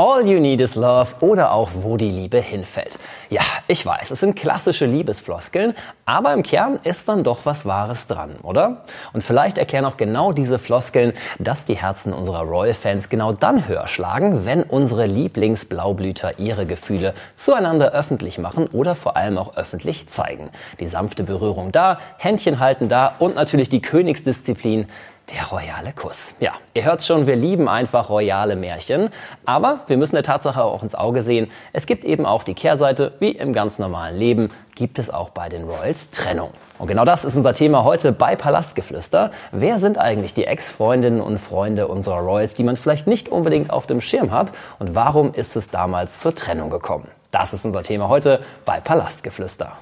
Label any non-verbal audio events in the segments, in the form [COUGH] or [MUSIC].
All You Need Is Love oder auch Wo die Liebe hinfällt. Ja, ich weiß, es sind klassische Liebesfloskeln, aber im Kern ist dann doch was Wahres dran, oder? Und vielleicht erklären auch genau diese Floskeln, dass die Herzen unserer Royal-Fans genau dann höher schlagen, wenn unsere Lieblingsblaublüter ihre Gefühle zueinander öffentlich machen oder vor allem auch öffentlich zeigen. Die sanfte Berührung da, Händchen halten da und natürlich die Königsdisziplin, der royale Kuss. Ja, ihr hört schon, wir lieben einfach royale Märchen. Aber wir müssen der Tatsache auch ins Auge sehen, es gibt eben auch die Kehrseite, wie im ganz normalen Leben, gibt es auch bei den Royals Trennung. Und genau das ist unser Thema heute bei Palastgeflüster. Wer sind eigentlich die Ex-Freundinnen und Freunde unserer Royals, die man vielleicht nicht unbedingt auf dem Schirm hat? Und warum ist es damals zur Trennung gekommen? Das ist unser Thema heute bei Palastgeflüster.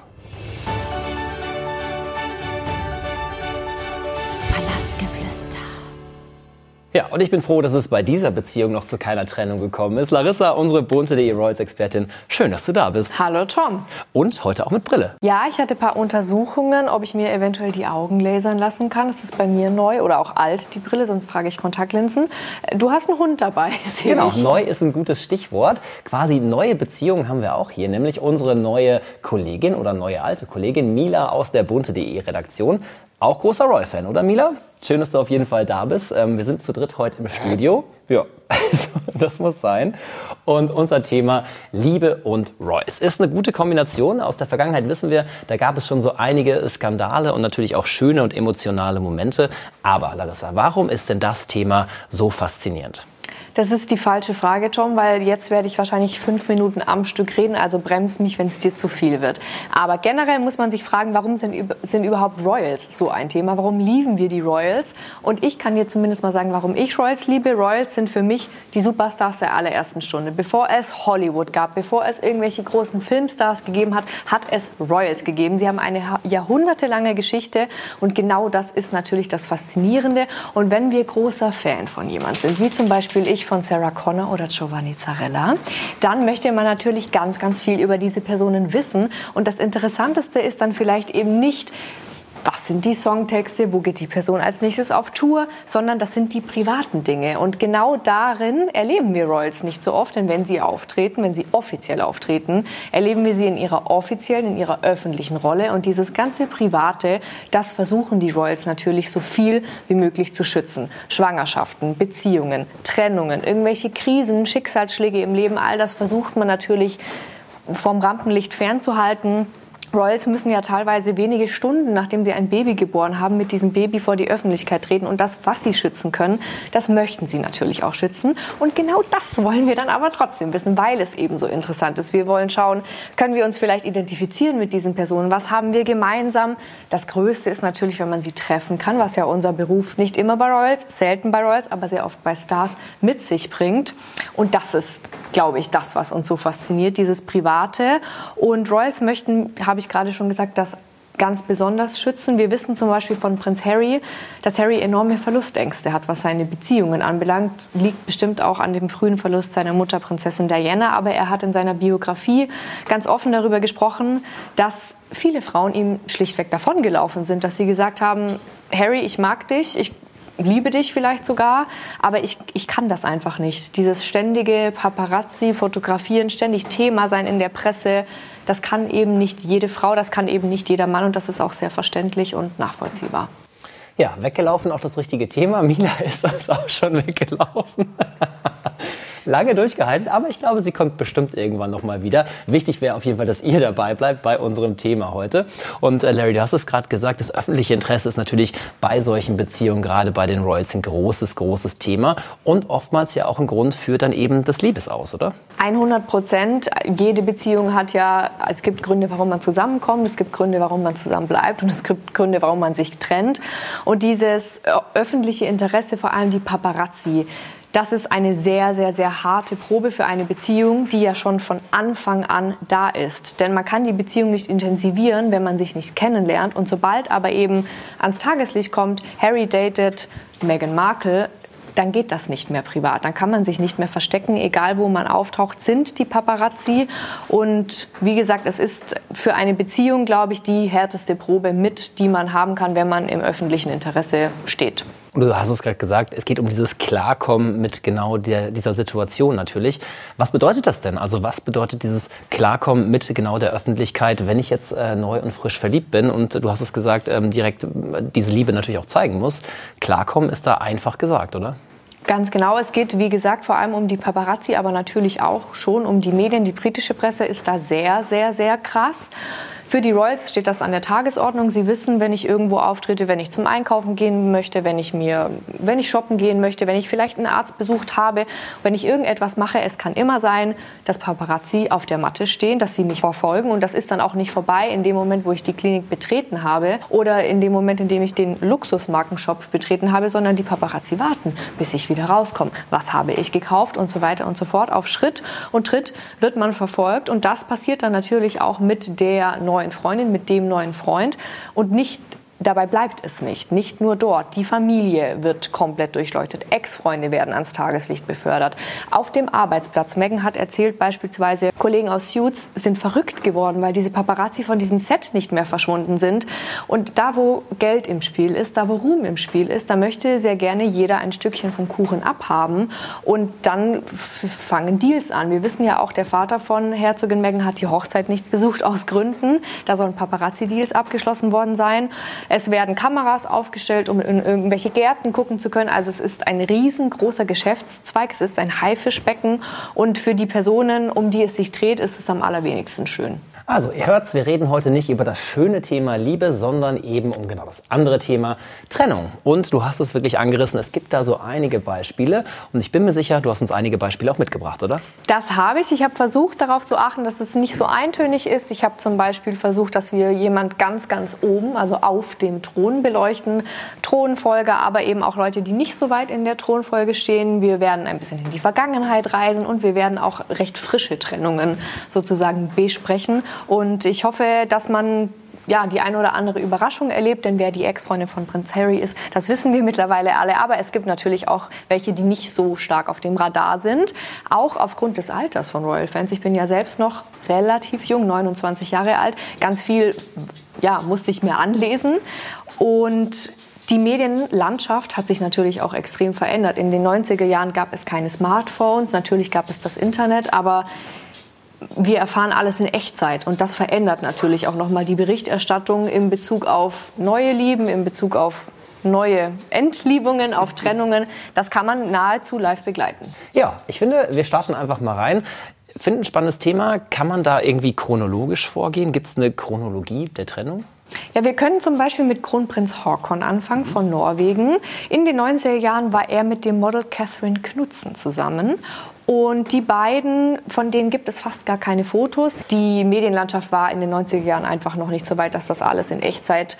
Ja, und ich bin froh, dass es bei dieser Beziehung noch zu keiner Trennung gekommen ist. Larissa, unsere bunte.de Royals-Expertin, schön, dass du da bist. Hallo Tom. Und heute auch mit Brille. Ja, ich hatte ein paar Untersuchungen, ob ich mir eventuell die Augen lasern lassen kann. Das ist bei mir neu oder auch alt, die Brille, sonst trage ich Kontaktlinsen. Du hast einen Hund dabei, [LAUGHS] Genau, ich. neu ist ein gutes Stichwort. Quasi neue Beziehungen haben wir auch hier, nämlich unsere neue Kollegin oder neue alte Kollegin Mila aus der bunte.de Redaktion. Auch großer Roy-Fan, oder Mila? Schön, dass du auf jeden Fall da bist. Ähm, wir sind zu dritt heute im Studio. Ja, also, das muss sein. Und unser Thema Liebe und Roy. Es ist eine gute Kombination. Aus der Vergangenheit wissen wir, da gab es schon so einige Skandale und natürlich auch schöne und emotionale Momente. Aber Larissa, warum ist denn das Thema so faszinierend? Das ist die falsche Frage, Tom, weil jetzt werde ich wahrscheinlich fünf Minuten am Stück reden, also bremst mich, wenn es dir zu viel wird. Aber generell muss man sich fragen, warum sind, sind überhaupt Royals so ein Thema? Warum lieben wir die Royals? Und ich kann dir zumindest mal sagen, warum ich Royals liebe. Royals sind für mich die Superstars der allerersten Stunde. Bevor es Hollywood gab, bevor es irgendwelche großen Filmstars gegeben hat, hat es Royals gegeben. Sie haben eine jahrhundertelange Geschichte und genau das ist natürlich das Faszinierende. Und wenn wir großer Fan von jemand sind, wie zum Beispiel ich von Sarah Connor oder Giovanni Zarella, dann möchte man natürlich ganz, ganz viel über diese Personen wissen. Und das Interessanteste ist dann vielleicht eben nicht, was sind die Songtexte, wo geht die Person als nächstes auf Tour, sondern das sind die privaten Dinge. Und genau darin erleben wir Royals nicht so oft, denn wenn sie auftreten, wenn sie offiziell auftreten, erleben wir sie in ihrer offiziellen, in ihrer öffentlichen Rolle. Und dieses ganze Private, das versuchen die Royals natürlich so viel wie möglich zu schützen. Schwangerschaften, Beziehungen, Trennungen, irgendwelche Krisen, Schicksalsschläge im Leben, all das versucht man natürlich vom Rampenlicht fernzuhalten Royals müssen ja teilweise wenige Stunden, nachdem sie ein Baby geboren haben, mit diesem Baby vor die Öffentlichkeit treten. Und das, was sie schützen können, das möchten sie natürlich auch schützen. Und genau das wollen wir dann aber trotzdem wissen, weil es eben so interessant ist. Wir wollen schauen, können wir uns vielleicht identifizieren mit diesen Personen? Was haben wir gemeinsam? Das Größte ist natürlich, wenn man sie treffen kann, was ja unser Beruf nicht immer bei Royals, selten bei Royals, aber sehr oft bei Stars mit sich bringt. Und das ist, glaube ich, das, was uns so fasziniert, dieses Private. Und Royals möchten, haben habe ich gerade schon gesagt, das ganz besonders schützen. Wir wissen zum Beispiel von Prinz Harry, dass Harry enorme Verlustängste hat, was seine Beziehungen anbelangt. Liegt bestimmt auch an dem frühen Verlust seiner Mutter, Prinzessin Diana. Aber er hat in seiner Biografie ganz offen darüber gesprochen, dass viele Frauen ihm schlichtweg davongelaufen sind, dass sie gesagt haben, Harry, ich mag dich, ich liebe dich vielleicht sogar, aber ich, ich kann das einfach nicht. Dieses ständige Paparazzi, fotografieren, ständig Thema sein in der Presse, das kann eben nicht jede Frau, das kann eben nicht jeder Mann und das ist auch sehr verständlich und nachvollziehbar. Ja, weggelaufen, auch das richtige Thema. Mila [LAUGHS] ist uns auch schon weggelaufen. [LAUGHS] lange durchgehalten, aber ich glaube, sie kommt bestimmt irgendwann noch mal wieder. Wichtig wäre auf jeden Fall, dass ihr dabei bleibt bei unserem Thema heute. Und äh, Larry, du hast es gerade gesagt, das öffentliche Interesse ist natürlich bei solchen Beziehungen, gerade bei den Royals, ein großes, großes Thema und oftmals ja auch ein Grund für dann eben das Liebesaus, oder? 100 Prozent. Jede Beziehung hat ja, es gibt Gründe, warum man zusammenkommt, es gibt Gründe, warum man zusammen bleibt und es gibt Gründe, warum man sich trennt. Und dieses äh, öffentliche Interesse, vor allem die Paparazzi, das ist eine sehr, sehr, sehr harte Probe für eine Beziehung, die ja schon von Anfang an da ist. Denn man kann die Beziehung nicht intensivieren, wenn man sich nicht kennenlernt. Und sobald aber eben ans Tageslicht kommt, Harry datet Meghan Markle, dann geht das nicht mehr privat. Dann kann man sich nicht mehr verstecken, egal wo man auftaucht, sind die Paparazzi. Und wie gesagt, es ist für eine Beziehung, glaube ich, die härteste Probe mit, die man haben kann, wenn man im öffentlichen Interesse steht. Du hast es gerade gesagt, es geht um dieses Klarkommen mit genau der, dieser Situation natürlich. Was bedeutet das denn? Also was bedeutet dieses Klarkommen mit genau der Öffentlichkeit, wenn ich jetzt äh, neu und frisch verliebt bin und du hast es gesagt, ähm, direkt äh, diese Liebe natürlich auch zeigen muss. Klarkommen ist da einfach gesagt, oder? Ganz genau. Es geht, wie gesagt, vor allem um die Paparazzi, aber natürlich auch schon um die Medien. Die britische Presse ist da sehr, sehr, sehr krass. Für die Royals steht das an der Tagesordnung. Sie wissen, wenn ich irgendwo auftrete, wenn ich zum Einkaufen gehen möchte, wenn ich mir, wenn ich shoppen gehen möchte, wenn ich vielleicht einen Arzt besucht habe, wenn ich irgendetwas mache, es kann immer sein, dass Paparazzi auf der Matte stehen, dass sie mich verfolgen und das ist dann auch nicht vorbei in dem Moment, wo ich die Klinik betreten habe oder in dem Moment, in dem ich den Luxusmarkenshop betreten habe, sondern die Paparazzi warten, bis ich wieder rauskomme. Was habe ich gekauft und so weiter und so fort. Auf Schritt und Tritt wird man verfolgt und das passiert dann natürlich auch mit der neuen neuen Freundin, mit dem neuen Freund und nicht Dabei bleibt es nicht, nicht nur dort. Die Familie wird komplett durchleuchtet. Ex-Freunde werden ans Tageslicht befördert. Auf dem Arbeitsplatz. Megan hat erzählt, beispielsweise Kollegen aus Suits sind verrückt geworden, weil diese Paparazzi von diesem Set nicht mehr verschwunden sind. Und da, wo Geld im Spiel ist, da, wo Ruhm im Spiel ist, da möchte sehr gerne jeder ein Stückchen vom Kuchen abhaben. Und dann fangen Deals an. Wir wissen ja auch, der Vater von Herzogin Megan hat die Hochzeit nicht besucht aus Gründen. Da sollen Paparazzi-Deals abgeschlossen worden sein. Es werden Kameras aufgestellt, um in irgendwelche Gärten gucken zu können. Also es ist ein riesengroßer Geschäftszweig. Es ist ein Haifischbecken. Und für die Personen, um die es sich dreht, ist es am allerwenigsten schön. Also, ihr hört's, wir reden heute nicht über das schöne Thema Liebe, sondern eben um genau das andere Thema Trennung. Und du hast es wirklich angerissen, es gibt da so einige Beispiele und ich bin mir sicher, du hast uns einige Beispiele auch mitgebracht, oder? Das habe ich. Ich habe versucht, darauf zu achten, dass es nicht so eintönig ist. Ich habe zum Beispiel versucht, dass wir jemand ganz, ganz oben, also auf dem Thron beleuchten. Thronfolge, aber eben auch Leute, die nicht so weit in der Thronfolge stehen. Wir werden ein bisschen in die Vergangenheit reisen und wir werden auch recht frische Trennungen sozusagen besprechen. Und ich hoffe, dass man ja, die eine oder andere Überraschung erlebt, denn wer die Ex-Freundin von Prinz Harry ist, das wissen wir mittlerweile alle. Aber es gibt natürlich auch welche, die nicht so stark auf dem Radar sind, auch aufgrund des Alters von Royal Fans. Ich bin ja selbst noch relativ jung, 29 Jahre alt. Ganz viel ja, musste ich mir anlesen und die Medienlandschaft hat sich natürlich auch extrem verändert. In den 90er Jahren gab es keine Smartphones, natürlich gab es das Internet, aber wir erfahren alles in Echtzeit und das verändert natürlich auch nochmal die Berichterstattung in Bezug auf neue Lieben, in Bezug auf neue Entliebungen, auf Trennungen. Das kann man nahezu live begleiten. Ja, ich finde, wir starten einfach mal rein. Finde ein spannendes Thema. Kann man da irgendwie chronologisch vorgehen? Gibt es eine Chronologie der Trennung? Ja, wir können zum Beispiel mit Kronprinz Haakon anfangen von Norwegen. In den 90er Jahren war er mit dem Model Catherine Knudsen zusammen und die beiden, von denen gibt es fast gar keine Fotos. Die Medienlandschaft war in den 90er Jahren einfach noch nicht so weit, dass das alles in Echtzeit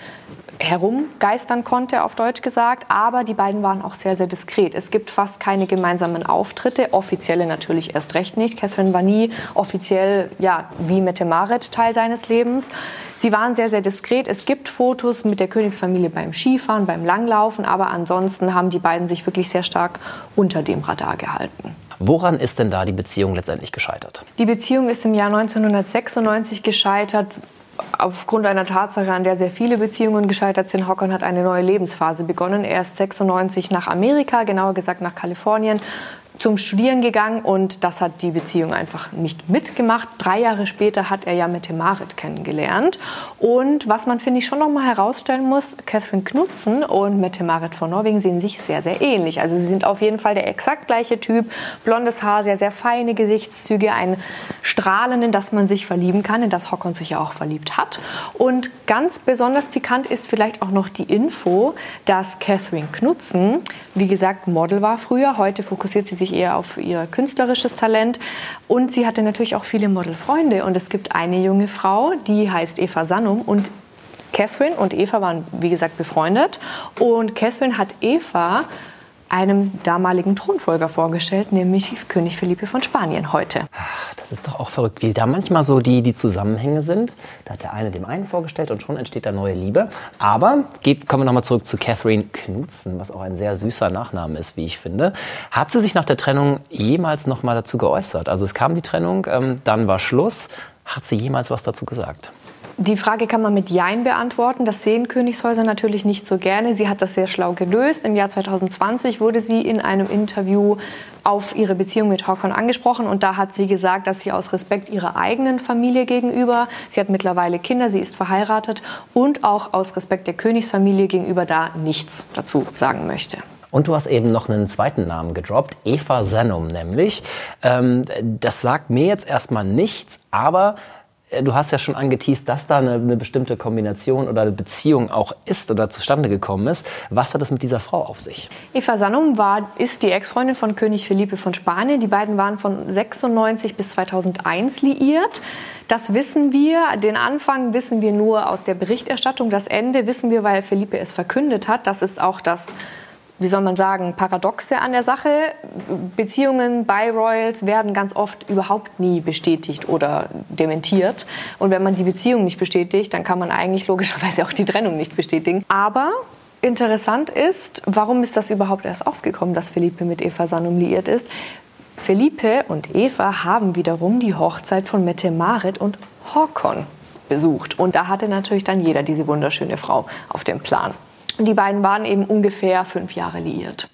herumgeistern konnte, auf Deutsch gesagt. Aber die beiden waren auch sehr, sehr diskret. Es gibt fast keine gemeinsamen Auftritte, offizielle natürlich erst recht nicht. Catherine war nie offiziell, ja, wie Mette Marit Teil seines Lebens. Sie waren sehr, sehr diskret. Es gibt Fotos mit der Königsfamilie beim Skifahren, beim Langlaufen, aber ansonsten haben die beiden sich wirklich sehr stark unter dem Radar gehalten. Woran ist denn da die Beziehung letztendlich gescheitert? Die Beziehung ist im Jahr 1996 gescheitert aufgrund einer Tatsache, an der sehr viele Beziehungen gescheitert sind. Hockern hat eine neue Lebensphase begonnen. Er ist 96 nach Amerika, genauer gesagt nach Kalifornien, zum Studieren gegangen und das hat die Beziehung einfach nicht mitgemacht. Drei Jahre später hat er ja Mette Marit kennengelernt. Und was man, finde ich, schon noch mal herausstellen muss, Catherine Knutzen und Mette Marit von Norwegen sehen sich sehr, sehr ähnlich. Also sie sind auf jeden Fall der exakt gleiche Typ. Blondes Haar, sehr, sehr feine Gesichtszüge, ein Strahlen, in das man sich verlieben kann, in das Hockon sich ja auch verliebt hat. Und ganz besonders pikant ist vielleicht auch noch die Info, dass Catherine Knutzen, wie gesagt, Model war früher. Heute fokussiert sie sich eher auf ihr künstlerisches Talent. Und sie hatte natürlich auch viele Modelfreunde. Und es gibt eine junge Frau, die heißt Eva Sannum. Und Catherine und Eva waren, wie gesagt, befreundet. Und Catherine hat Eva einem damaligen Thronfolger vorgestellt, nämlich König Philippe von Spanien heute. Das ist doch auch verrückt, wie da manchmal so die, die Zusammenhänge sind. Da hat der eine dem einen vorgestellt und schon entsteht da neue Liebe. Aber geht, kommen wir nochmal zurück zu Catherine Knudsen, was auch ein sehr süßer Nachname ist, wie ich finde. Hat sie sich nach der Trennung jemals nochmal dazu geäußert? Also es kam die Trennung, ähm, dann war Schluss. Hat sie jemals was dazu gesagt? Die Frage kann man mit Jein beantworten. Das sehen Königshäuser natürlich nicht so gerne. Sie hat das sehr schlau gelöst. Im Jahr 2020 wurde sie in einem Interview auf ihre Beziehung mit Håkon angesprochen und da hat sie gesagt, dass sie aus Respekt ihrer eigenen Familie gegenüber, sie hat mittlerweile Kinder, sie ist verheiratet und auch aus Respekt der Königsfamilie gegenüber da nichts dazu sagen möchte. Und du hast eben noch einen zweiten Namen gedroppt, Eva Sennum nämlich. Ähm, das sagt mir jetzt erstmal nichts, aber du hast ja schon angeteased, dass da eine, eine, bestimmte Kombination oder eine Beziehung auch ist oder zustande gekommen ist. Was hat es mit dieser Frau auf sich? Eva Sannum war, ist die Ex-Freundin von König Felipe von Spanien. Die beiden waren von 96 bis 2001 liiert. Das wissen wir. Den Anfang wissen wir nur aus der Berichterstattung. Das Ende wissen wir, weil Felipe es verkündet hat. Das ist auch das wie soll man sagen, Paradoxe an der Sache. Beziehungen bei Royals werden ganz oft überhaupt nie bestätigt oder dementiert. Und wenn man die Beziehung nicht bestätigt, dann kann man eigentlich logischerweise auch die Trennung nicht bestätigen. Aber interessant ist, warum ist das überhaupt erst aufgekommen, dass Felipe mit Eva Sanum liiert ist? Felipe und Eva haben wiederum die Hochzeit von Mette Marit und Håkon besucht. Und da hatte natürlich dann jeder diese wunderschöne Frau auf dem Plan. Und die beiden waren eben ungefähr fünf Jahre liiert.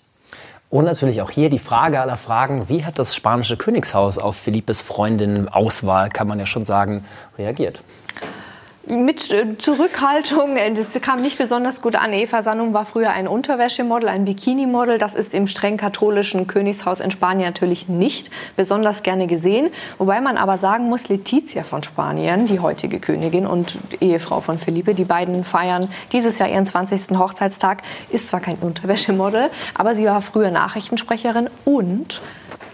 Und natürlich auch hier die Frage aller Fragen, wie hat das spanische Königshaus auf Philippes Freundinnen-Auswahl, kann man ja schon sagen, reagiert? Mit äh, Zurückhaltung, äh, das kam nicht besonders gut an. Eva Sannum war früher ein Unterwäschemodel, ein Bikini-Model. Das ist im streng katholischen Königshaus in Spanien natürlich nicht besonders gerne gesehen. Wobei man aber sagen muss, Letizia von Spanien, die heutige Königin und Ehefrau von Felipe, die beiden feiern dieses Jahr ihren 20. Hochzeitstag, ist zwar kein Unterwäschemodel, aber sie war früher Nachrichtensprecherin und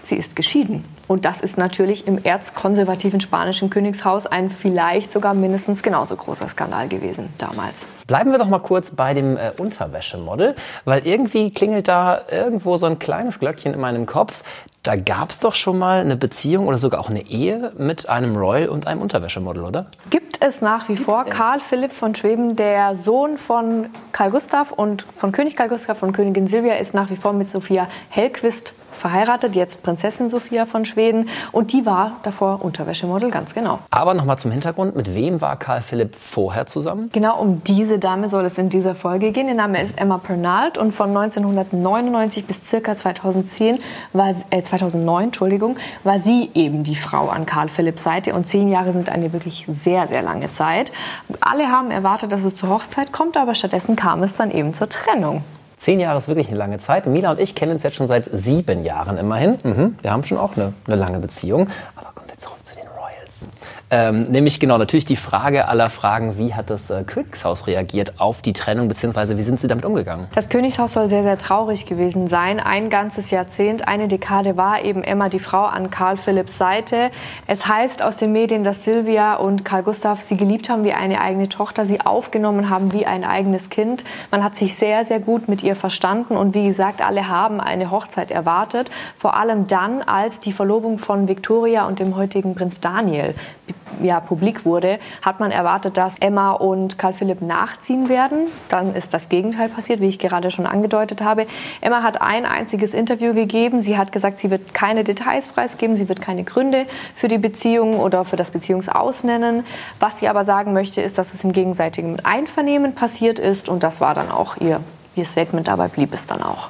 sie ist geschieden. Und das ist natürlich im erzkonservativen spanischen Königshaus ein vielleicht sogar mindestens genauso großer Skandal gewesen damals. Bleiben wir doch mal kurz bei dem äh, Unterwäschemodel, weil irgendwie klingelt da irgendwo so ein kleines Glöckchen in meinem Kopf. Da gab es doch schon mal eine Beziehung oder sogar auch eine Ehe mit einem Royal und einem Unterwäschemodel, oder? Gibt es nach wie Gibt vor. es? Karl Philipp von Schweben, der Sohn von Karl Gustav und von König Karl Gustav und Königin Silvia, ist nach wie vor mit Sophia Hellquist verheiratet, jetzt Prinzessin Sophia von Schweden. Und die war davor Unterwäschemodel, ganz genau. Aber nochmal zum Hintergrund, mit wem war Karl Philipp vorher zusammen? Genau um diese Dame soll es in dieser Folge gehen. Ihr Name ist Emma Pernald und von 1999 bis circa 2010 war, äh, 2009, Entschuldigung, war sie eben die Frau an Karl Philipps Seite. Und zehn Jahre sind eine wirklich sehr, sehr lange Zeit. Alle haben erwartet, dass es zur Hochzeit kommt, aber stattdessen kam es dann eben zur Trennung. Zehn Jahre ist wirklich eine lange Zeit. Mila und ich kennen uns jetzt schon seit sieben Jahren immerhin. Mhm. Wir haben schon auch eine, eine lange Beziehung. Aber kommen wir zurück zu den Royals. Ähm, nämlich genau, natürlich die Frage aller Fragen, wie hat das äh, Königshaus reagiert auf die Trennung, beziehungsweise wie sind sie damit umgegangen? Das Königshaus soll sehr, sehr traurig gewesen sein. Ein ganzes Jahrzehnt, eine Dekade war eben Emma die Frau an Karl Philipps Seite. Es heißt aus den Medien, dass Silvia und Karl Gustav sie geliebt haben wie eine eigene Tochter, sie aufgenommen haben wie ein eigenes Kind. Man hat sich sehr, sehr gut mit ihr verstanden und wie gesagt, alle haben eine Hochzeit erwartet. Vor allem dann, als die Verlobung von Victoria und dem heutigen Prinz Daniel ja, publik wurde, hat man erwartet, dass Emma und Karl Philipp nachziehen werden. Dann ist das Gegenteil passiert, wie ich gerade schon angedeutet habe. Emma hat ein einziges Interview gegeben. Sie hat gesagt, sie wird keine Details preisgeben, sie wird keine Gründe für die Beziehung oder für das Beziehungsaus nennen. Was sie aber sagen möchte, ist, dass es in gegenseitigem Einvernehmen passiert ist und das war dann auch ihr, ihr Statement. Dabei blieb es dann auch.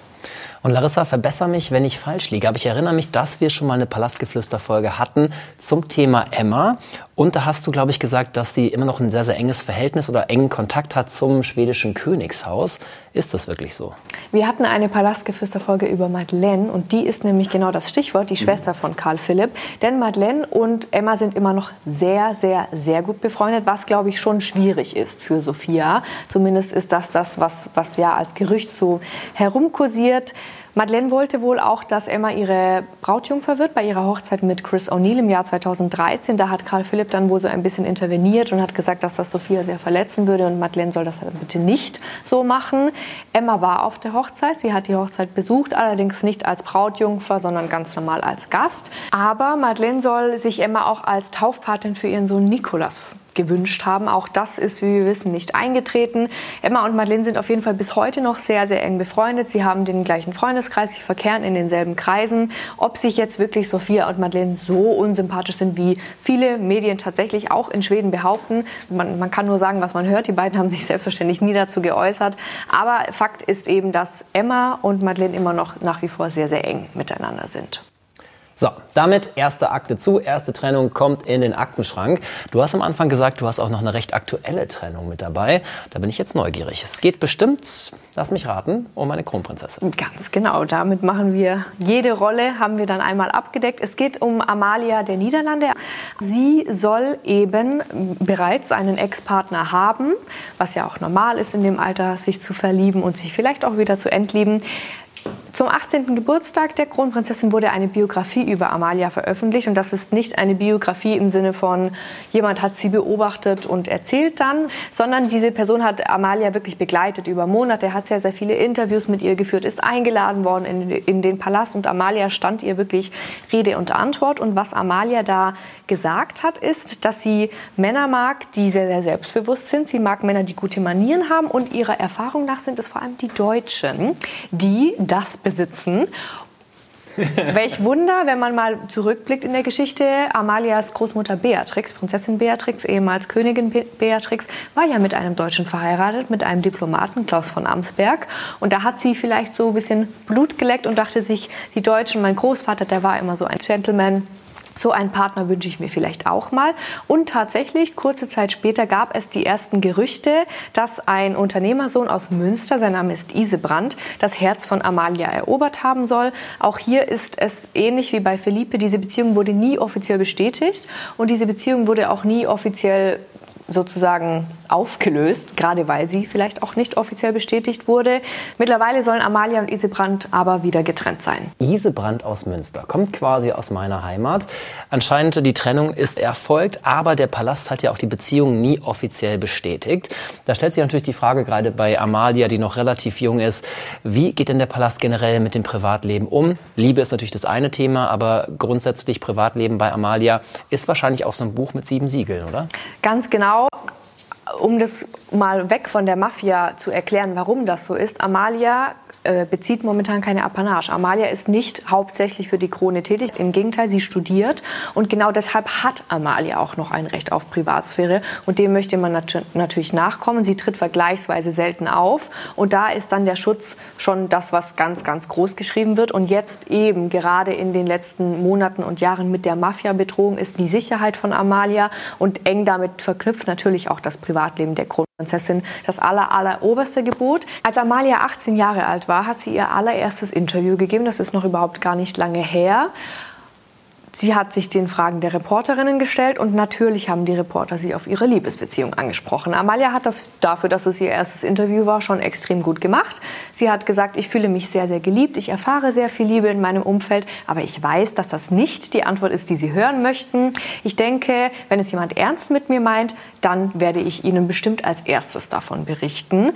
Und Larissa, verbessere mich, wenn ich falsch liege. Aber ich erinnere mich, dass wir schon mal eine Palastgeflüster-Folge hatten zum Thema Emma. Und da hast du, glaube ich, gesagt, dass sie immer noch ein sehr, sehr enges Verhältnis oder engen Kontakt hat zum schwedischen Königshaus. Ist das wirklich so? Wir hatten eine Palastgeflüster-Folge über Madeleine und die ist nämlich genau das Stichwort, die Schwester von Karl Philipp. Denn Madeleine und Emma sind immer noch sehr, sehr, sehr gut befreundet, was, glaube ich, schon schwierig ist für Sophia. Zumindest ist das das, was, was ja als Gerücht so herumkursiert. Madeleine wollte wohl auch, dass Emma ihre Brautjungfer wird bei ihrer Hochzeit mit Chris O'Neill im Jahr 2013. Da hat Karl Philipp dann wohl so ein bisschen interveniert und hat gesagt, dass das Sophia sehr verletzen würde und Madeleine soll das bitte nicht so machen. Emma war auf der Hochzeit, sie hat die Hochzeit besucht, allerdings nicht als Brautjungfer, sondern ganz normal als Gast. Aber Madeleine soll sich Emma auch als Taufpatin für ihren Sohn Nikolas gewünscht haben. Auch das ist, wie wir wissen, nicht eingetreten. Emma und Madeleine sind auf jeden Fall bis heute noch sehr, sehr eng befreundet. Sie haben den gleichen Freundeskreis, sie verkehren in denselben Kreisen. Ob sich jetzt wirklich Sophia und Madeleine so unsympathisch sind, wie viele Medien tatsächlich auch in Schweden behaupten, man, man kann nur sagen, was man hört. Die beiden haben sich [LAUGHS] selbstverständlich nie dazu geäußert. Aber Fakt ist eben, dass Emma und Madeleine immer noch nach wie vor sehr, sehr eng miteinander sind. So, damit erste Akte zu, erste Trennung kommt in den Aktenschrank. Du hast am Anfang gesagt, du hast auch noch eine recht aktuelle Trennung mit dabei. Da bin ich jetzt neugierig. Es geht bestimmt, lass mich raten, um eine Kronprinzessin. Ganz genau, damit machen wir jede Rolle, haben wir dann einmal abgedeckt. Es geht um Amalia der Niederlande. Sie soll eben bereits einen Ex-Partner haben, was ja auch normal ist in dem Alter, sich zu verlieben und sich vielleicht auch wieder zu entlieben. Zum 18. Geburtstag der Kronprinzessin wurde eine Biografie über Amalia veröffentlicht. Und das ist nicht eine Biografie im Sinne von, jemand hat sie beobachtet und erzählt dann, sondern diese Person hat Amalia wirklich begleitet über Monate, hat sehr, sehr viele Interviews mit ihr geführt, ist eingeladen worden in, in den Palast und Amalia stand ihr wirklich Rede und Antwort. Und was Amalia da gesagt hat, ist, dass sie Männer mag, die sehr, sehr selbstbewusst sind. Sie mag Männer, die gute Manieren haben. Und ihrer Erfahrung nach sind es vor allem die Deutschen, die das besitzen. Welch Wunder, wenn man mal zurückblickt in der Geschichte. Amalias Großmutter Beatrix, Prinzessin Beatrix, ehemals Königin Beatrix, war ja mit einem Deutschen verheiratet, mit einem Diplomaten, Klaus von Amsberg. Und da hat sie vielleicht so ein bisschen Blut geleckt und dachte sich, die Deutschen, mein Großvater, der war immer so ein Gentleman, so einen Partner wünsche ich mir vielleicht auch mal. Und tatsächlich, kurze Zeit später gab es die ersten Gerüchte, dass ein Unternehmersohn aus Münster, sein Name ist Isebrand, das Herz von Amalia erobert haben soll. Auch hier ist es ähnlich wie bei Felipe. Diese Beziehung wurde nie offiziell bestätigt und diese Beziehung wurde auch nie offiziell sozusagen aufgelöst, gerade weil sie vielleicht auch nicht offiziell bestätigt wurde. Mittlerweile sollen Amalia und Isebrand aber wieder getrennt sein. Isebrand aus Münster kommt quasi aus meiner Heimat. Anscheinend die Trennung ist erfolgt, aber der Palast hat ja auch die Beziehung nie offiziell bestätigt. Da stellt sich natürlich die Frage gerade bei Amalia, die noch relativ jung ist, wie geht denn der Palast generell mit dem Privatleben um? Liebe ist natürlich das eine Thema, aber grundsätzlich Privatleben bei Amalia ist wahrscheinlich auch so ein Buch mit sieben Siegeln, oder? Ganz genau um das mal weg von der Mafia zu erklären, warum das so ist, Amalia äh, bezieht momentan keine Apanage. Amalia ist nicht hauptsächlich für die Krone tätig. Im Gegenteil, sie studiert. Und genau deshalb hat Amalia auch noch ein Recht auf Privatsphäre. Und dem möchte man nat natürlich nachkommen. Sie tritt vergleichsweise selten auf. Und da ist dann der Schutz schon das, was ganz, ganz groß geschrieben wird. Und jetzt eben gerade in den letzten Monaten und Jahren mit der Mafia-Bedrohung ist die Sicherheit von Amalia und eng damit verknüpft natürlich auch das Privatleben der Krone. Prinzessin das aller, aller oberste Gebot. Als Amalia 18 Jahre alt war, hat sie ihr allererstes Interview gegeben. Das ist noch überhaupt gar nicht lange her. Sie hat sich den Fragen der Reporterinnen gestellt und natürlich haben die Reporter sie auf ihre Liebesbeziehung angesprochen. Amalia hat das dafür, dass es ihr erstes Interview war, schon extrem gut gemacht. Sie hat gesagt, ich fühle mich sehr, sehr geliebt, ich erfahre sehr viel Liebe in meinem Umfeld, aber ich weiß, dass das nicht die Antwort ist, die Sie hören möchten. Ich denke, wenn es jemand ernst mit mir meint, dann werde ich Ihnen bestimmt als erstes davon berichten.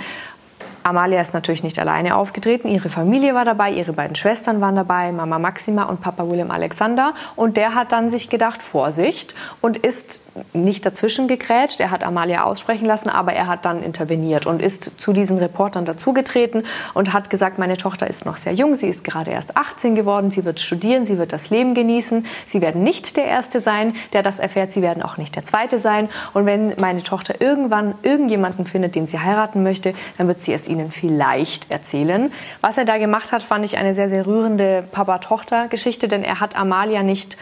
Amalia ist natürlich nicht alleine aufgetreten. Ihre Familie war dabei, ihre beiden Schwestern waren dabei, Mama Maxima und Papa William Alexander. Und der hat dann sich gedacht, Vorsicht, und ist nicht dazwischen gegrätscht. Er hat Amalia aussprechen lassen, aber er hat dann interveniert und ist zu diesen Reportern dazugetreten und hat gesagt, meine Tochter ist noch sehr jung, sie ist gerade erst 18 geworden, sie wird studieren, sie wird das Leben genießen. Sie werden nicht der Erste sein, der das erfährt, sie werden auch nicht der Zweite sein. Und wenn meine Tochter irgendwann irgendjemanden findet, den sie heiraten möchte, dann wird sie es ihnen vielleicht erzählen. Was er da gemacht hat, fand ich eine sehr, sehr rührende Papa-Tochter-Geschichte, denn er hat Amalia nicht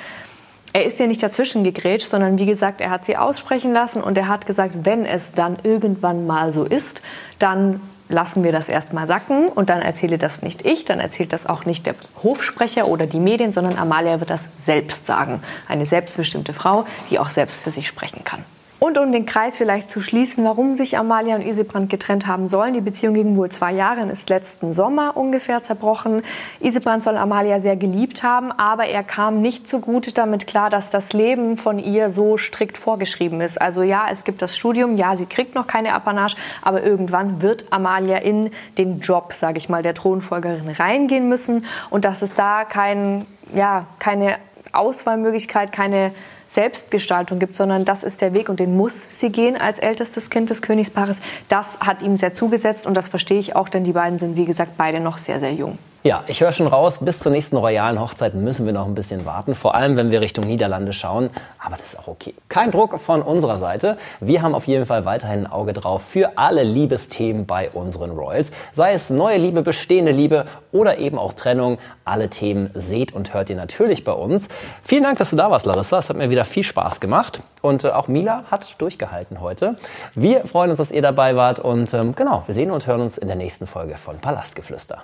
er ist ja nicht dazwischen gegrätscht, sondern wie gesagt, er hat sie aussprechen lassen und er hat gesagt, wenn es dann irgendwann mal so ist, dann lassen wir das erstmal sacken und dann erzähle das nicht ich, dann erzählt das auch nicht der Hofsprecher oder die Medien, sondern Amalia wird das selbst sagen. Eine selbstbestimmte Frau, die auch selbst für sich sprechen kann. Und um den Kreis vielleicht zu schließen, warum sich Amalia und Isebrand getrennt haben sollen. Die Beziehung ging wohl zwei Jahre und ist letzten Sommer ungefähr zerbrochen. Isebrand soll Amalia sehr geliebt haben, aber er kam nicht so gut damit klar, dass das Leben von ihr so strikt vorgeschrieben ist. Also ja, es gibt das Studium, ja, sie kriegt noch keine Apanage, aber irgendwann wird Amalia in den Job, sage ich mal, der Thronfolgerin reingehen müssen und dass es da kein, ja, keine Auswahlmöglichkeit, keine Selbstgestaltung gibt, sondern das ist der Weg und den muss sie gehen als ältestes Kind des Königspaares. Das hat ihm sehr zugesetzt und das verstehe ich auch, denn die beiden sind, wie gesagt, beide noch sehr, sehr jung. Ja, ich höre schon raus, bis zur nächsten royalen Hochzeit müssen wir noch ein bisschen warten, vor allem wenn wir Richtung Niederlande schauen. Aber das ist auch okay. Kein Druck von unserer Seite. Wir haben auf jeden Fall weiterhin ein Auge drauf für alle Liebesthemen bei unseren Royals. Sei es neue Liebe, bestehende Liebe oder eben auch Trennung. Alle Themen seht und hört ihr natürlich bei uns. Vielen Dank, dass du da warst, Larissa. Es hat mir wieder viel Spaß gemacht. Und äh, auch Mila hat durchgehalten heute. Wir freuen uns, dass ihr dabei wart. Und ähm, genau, wir sehen und hören uns in der nächsten Folge von Palastgeflüster.